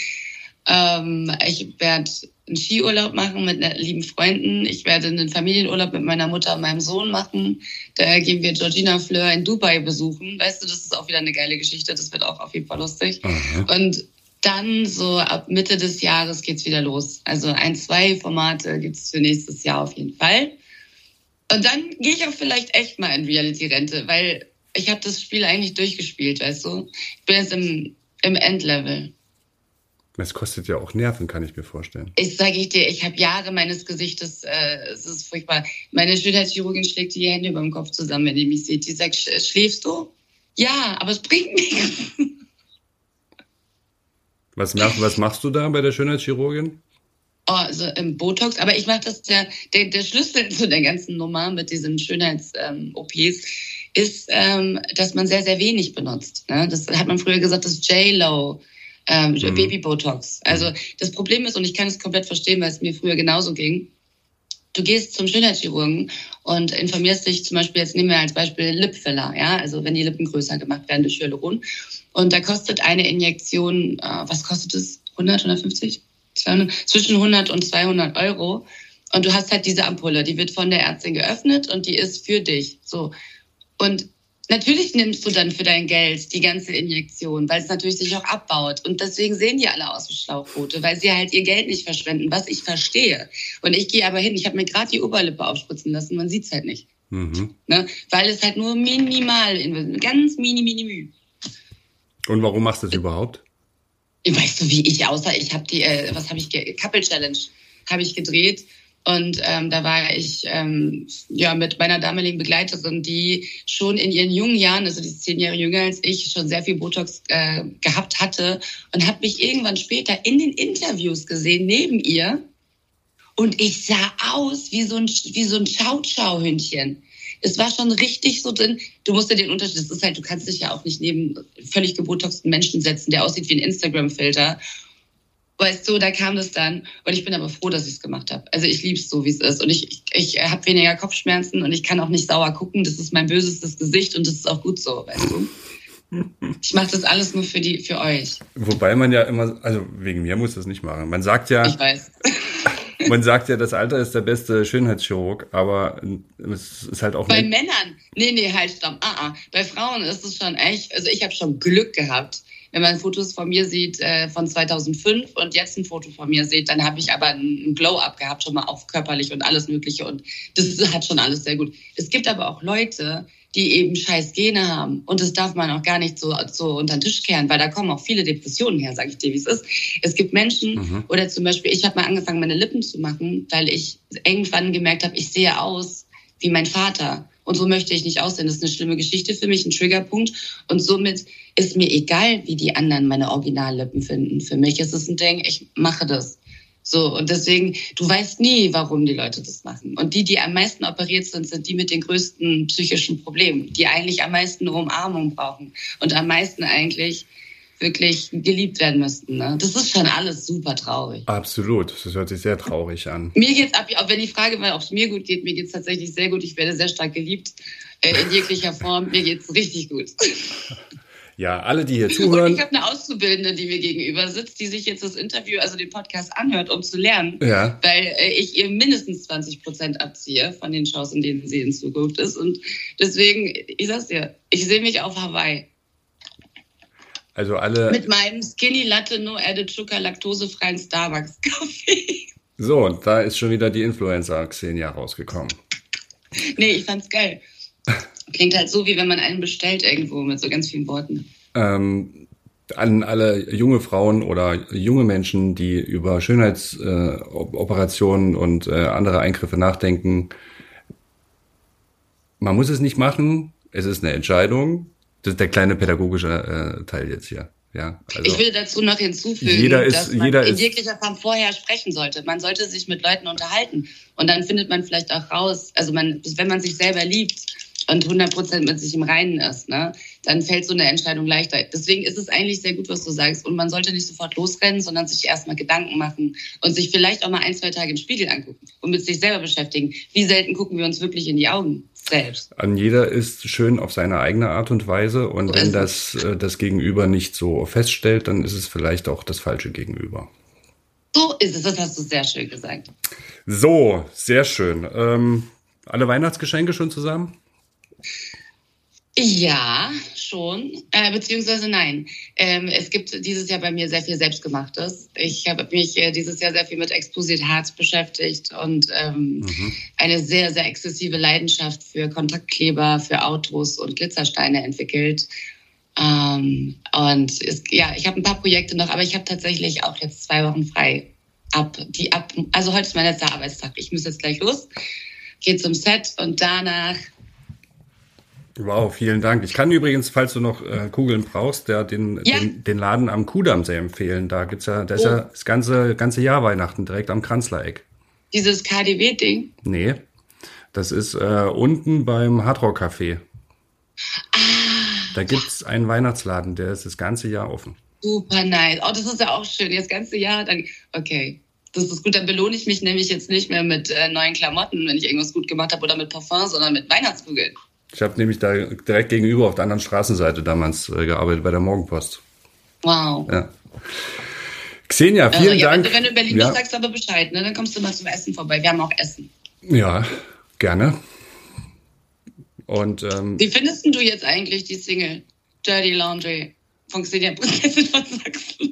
Ähm, ich werde einen Skiurlaub machen mit lieben Freunden. Ich werde einen Familienurlaub mit meiner Mutter und meinem Sohn machen. Da gehen wir Georgina Fleur in Dubai besuchen. Weißt du, das ist auch wieder eine geile Geschichte. Das wird auch auf jeden Fall lustig. Mhm. Und dann so ab Mitte des Jahres geht's wieder los. Also ein, zwei Formate gibt's für nächstes Jahr auf jeden Fall. Und dann gehe ich auch vielleicht echt mal in Reality-Rente, weil ich habe das Spiel eigentlich durchgespielt, weißt du. Ich bin jetzt im, im Endlevel. Es kostet ja auch Nerven, kann ich mir vorstellen. Ich sage ich dir, ich habe Jahre meines Gesichtes, äh, es ist furchtbar. Meine Schönheitschirurgin schlägt die Hände über dem Kopf zusammen, wenn die mich sieht. Die sagt, schläfst du? Ja, aber es bringt nichts. Was, mach, was machst du da bei der Schönheitschirurgin? Oh, also im Botox, aber ich mache das der, der, der Schlüssel zu der ganzen Nummer mit diesen Schönheits-OPs ähm, ist, ähm, dass man sehr, sehr wenig benutzt. Ne? Das hat man früher gesagt, das J-Lo ähm, mhm. Baby-Botox. Also mhm. das Problem ist, und ich kann es komplett verstehen, weil es mir früher genauso ging, du gehst zum Schönheitschirurgen und informierst dich zum Beispiel, jetzt nehmen wir als Beispiel Lipfiller, ja, also wenn die Lippen größer gemacht werden durch Hyaluron. Und da kostet eine Injektion, äh, was kostet es? 100, 150? 200? Zwischen 100 und 200 Euro. Und du hast halt diese Ampulle, die wird von der Ärztin geöffnet und die ist für dich. So. Und Natürlich nimmst du dann für dein Geld die ganze Injektion, weil es natürlich sich auch abbaut. Und deswegen sehen die alle aus wie Schlauchboote, weil sie halt ihr Geld nicht verschwenden, was ich verstehe. Und ich gehe aber hin, ich habe mir gerade die Oberlippe aufspritzen lassen, man sieht es halt nicht. Mhm. Ne? Weil es halt nur minimal, ganz mini, mini, mini. Und warum machst du das überhaupt? Weißt du, wie ich aussah? Ich habe die, äh, was habe ich, Couple Challenge habe ich gedreht und ähm, da war ich ähm, ja mit meiner damaligen Begleiterin, die schon in ihren jungen Jahren, also die zehn Jahre jünger als ich, schon sehr viel Botox äh, gehabt hatte und habe mich irgendwann später in den Interviews gesehen neben ihr und ich sah aus wie so ein wie so ein Schau-Schau-Hündchen. Es war schon richtig so drin. Du musst ja den Unterschied, das ist halt, du kannst dich ja auch nicht neben völlig gebotoxten Menschen setzen, der aussieht wie ein Instagram-Filter Weißt du, da kam das dann. Und ich bin aber froh, dass ich es gemacht habe. Also ich liebe es so, wie es ist. Und ich, ich, ich habe weniger Kopfschmerzen und ich kann auch nicht sauer gucken. Das ist mein bösestes Gesicht und das ist auch gut so, weißt du. Ich mache das alles nur für die, für euch. Wobei man ja immer, also wegen mir muss das nicht machen. Man sagt ja. Ich weiß. Man sagt ja, das Alter ist der beste Schönheitschirurg, aber es ist halt auch. Bei Männern? Nee, nee, halt, stopp. Ah, ah. Bei Frauen ist es schon echt, also ich habe schon Glück gehabt wenn man Fotos von mir sieht äh, von 2005 und jetzt ein Foto von mir sieht, dann habe ich aber einen Glow-up gehabt, schon mal auch körperlich und alles Mögliche. Und das hat schon alles sehr gut. Es gibt aber auch Leute, die eben scheiß Gene haben. Und das darf man auch gar nicht so, so unter den Tisch kehren, weil da kommen auch viele Depressionen her, sage ich dir, wie es ist. Es gibt Menschen, mhm. oder zum Beispiel, ich habe mal angefangen, meine Lippen zu machen, weil ich irgendwann gemerkt habe, ich sehe aus wie mein Vater. Und so möchte ich nicht aussehen. Das ist eine schlimme Geschichte für mich, ein Triggerpunkt. Und somit ist mir egal, wie die anderen meine Originallippen finden. Für mich ist es ein Ding, ich mache das. So, und deswegen, du weißt nie, warum die Leute das machen. Und die, die am meisten operiert sind, sind die mit den größten psychischen Problemen, die eigentlich am meisten Umarmung brauchen und am meisten eigentlich wirklich geliebt werden müssten. Ne? Das ist schon alles super traurig. Absolut, das hört sich sehr traurig an. Mir geht's ab, wenn die Frage war, ob es mir gut geht, mir geht's tatsächlich sehr gut. Ich werde sehr stark geliebt äh, in jeglicher Form. Mir geht's richtig gut. Ja, alle, die hier zuhören. Und ich habe eine Auszubildende, die mir gegenüber sitzt, die sich jetzt das Interview, also den Podcast anhört, um zu lernen. Ja. Weil äh, ich ihr mindestens 20 Prozent abziehe von den Shows, in denen sie in Zukunft ist. Und deswegen, ich sag's dir, ich sehe mich auf Hawaii. Also alle. Mit meinem Skinny Latte No Added Sugar laktosefreien Starbucks Kaffee. So, und da ist schon wieder die Influencer Xenia rausgekommen. Nee, ich fand's geil. Klingt halt so, wie wenn man einen bestellt irgendwo mit so ganz vielen Worten. Ähm, an alle junge Frauen oder junge Menschen, die über Schönheitsoperationen äh, und äh, andere Eingriffe nachdenken. Man muss es nicht machen. Es ist eine Entscheidung. Das ist der kleine pädagogische äh, Teil jetzt hier. Ja, also ich will dazu noch hinzufügen, jeder ist, dass man jeder in jeglicher Form vorher sprechen sollte. Man sollte sich mit Leuten unterhalten und dann findet man vielleicht auch raus, also man, wenn man sich selber liebt, und 100 Prozent mit sich im Reinen ist, ne, dann fällt so eine Entscheidung leichter. Deswegen ist es eigentlich sehr gut, was du sagst. Und man sollte nicht sofort losrennen, sondern sich erstmal Gedanken machen und sich vielleicht auch mal ein, zwei Tage im Spiegel angucken und mit sich selber beschäftigen. Wie selten gucken wir uns wirklich in die Augen selbst? An jeder ist schön auf seine eigene Art und Weise. Und so wenn das, äh, das Gegenüber nicht so feststellt, dann ist es vielleicht auch das falsche Gegenüber. So ist es, das hast du sehr schön gesagt. So, sehr schön. Ähm, alle Weihnachtsgeschenke schon zusammen? Ja, schon, äh, beziehungsweise nein. Ähm, es gibt dieses Jahr bei mir sehr viel Selbstgemachtes. Ich habe mich äh, dieses Jahr sehr viel mit Exposit Harz beschäftigt und ähm, mhm. eine sehr, sehr exzessive Leidenschaft für Kontaktkleber, für Autos und Glitzersteine entwickelt. Ähm, und es, ja, ich habe ein paar Projekte noch, aber ich habe tatsächlich auch jetzt zwei Wochen frei. Ab, die ab, also heute ist mein letzter Arbeitstag. Ich muss jetzt gleich los, gehe zum Set und danach Wow, vielen Dank. Ich kann übrigens, falls du noch äh, Kugeln brauchst, der, den, ja. den, den Laden am Kudamm sehr empfehlen. Da gibt's ja, da ist oh. ja das ganze, ganze Jahr Weihnachten direkt am Kranzlereck. Dieses KDW-Ding? Nee. Das ist äh, unten beim Hardrock Café. Ah, da gibt's einen Weihnachtsladen, der ist das ganze Jahr offen. Super nice. Oh, das ist ja auch schön. Das ganze Jahr dann. Okay. Das ist gut, dann belohne ich mich nämlich jetzt nicht mehr mit äh, neuen Klamotten, wenn ich irgendwas gut gemacht habe oder mit Parfum, sondern mit Weihnachtskugeln. Ich habe nämlich da direkt gegenüber auf der anderen Straßenseite damals äh, gearbeitet bei der Morgenpost. Wow. Ja. Xenia, vielen also, ja, Dank. Wenn du, in Berlin ja. bist, sagst du aber Bescheid, ne? Dann kommst du mal zum Essen vorbei. Wir haben auch Essen. Ja, gerne. Und ähm, wie findest du jetzt eigentlich die Single Dirty Laundry von Xenia Prinzessin von Sachsen?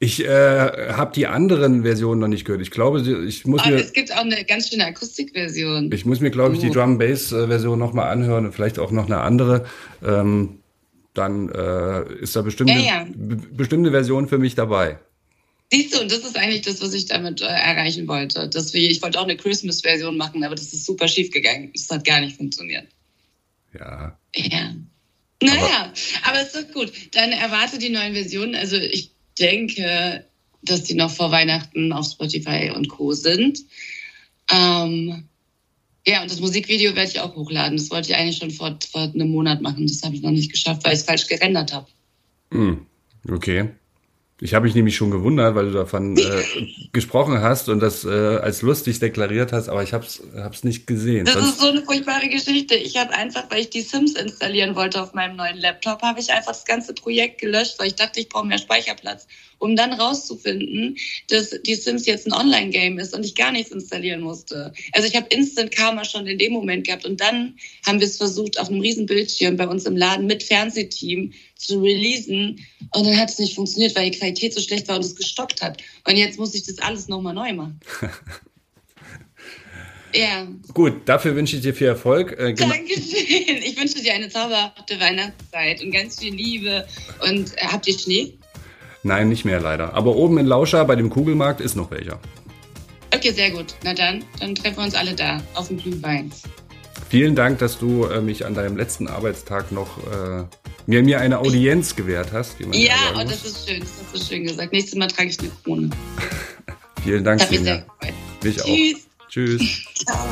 Ich äh, habe die anderen Versionen noch nicht gehört. Ich glaube, ich muss Aber mir. Es gibt auch eine ganz schöne Akustikversion. Ich muss mir, glaube ich, die oh. Drum Bass Version noch mal anhören und vielleicht auch noch eine andere. Ähm, dann äh, ist da bestimmt ja, ja. bestimmte Version für mich dabei. Siehst du, und das ist eigentlich das, was ich damit äh, erreichen wollte. Dass wir, ich wollte auch eine Christmas-Version machen, aber das ist super schief gegangen. Das hat gar nicht funktioniert. Ja. Ja. Naja, aber, aber es ist gut. Dann erwarte die neuen Versionen. Also ich denke, dass die noch vor Weihnachten auf Spotify und Co. sind. Ähm, ja, und das Musikvideo werde ich auch hochladen. Das wollte ich eigentlich schon vor, vor einem Monat machen. Das habe ich noch nicht geschafft, weil ich es falsch gerendert habe. Mm, okay. Ich habe mich nämlich schon gewundert, weil du davon äh, gesprochen hast und das äh, als lustig deklariert hast, aber ich habe es nicht gesehen. Das Sonst ist so eine furchtbare Geschichte. Ich habe einfach, weil ich die Sims installieren wollte auf meinem neuen Laptop, habe ich einfach das ganze Projekt gelöscht, weil ich dachte, ich brauche mehr Speicherplatz, um dann rauszufinden, dass die Sims jetzt ein Online-Game ist und ich gar nichts installieren musste. Also ich habe Instant Karma schon in dem Moment gehabt und dann haben wir es versucht, auf einem riesen Bildschirm bei uns im Laden mit Fernsehteam zu releasen und dann hat es nicht funktioniert, weil die Qualität so schlecht war und es gestockt hat. Und jetzt muss ich das alles nochmal neu machen. Ja. Gut, dafür wünsche ich dir viel Erfolg. Äh, Dankeschön. Ich wünsche dir eine zauberhafte Weihnachtszeit und ganz viel Liebe. Und äh, habt ihr Schnee? Nein, nicht mehr leider. Aber oben in Lauscher bei dem Kugelmarkt ist noch welcher. Okay, sehr gut. Na dann, dann treffen wir uns alle da auf dem Glühwein. Vielen Dank, dass du äh, mich an deinem letzten Arbeitstag noch äh, mir, mir eine Audienz gewährt hast. ja, ja und das ist schön. Das hast du schön gesagt. Nächstes Mal trage ich eine Krone. Vielen Dank, Sinja. Mich Tschüss. auch. Tschüss. Ciao.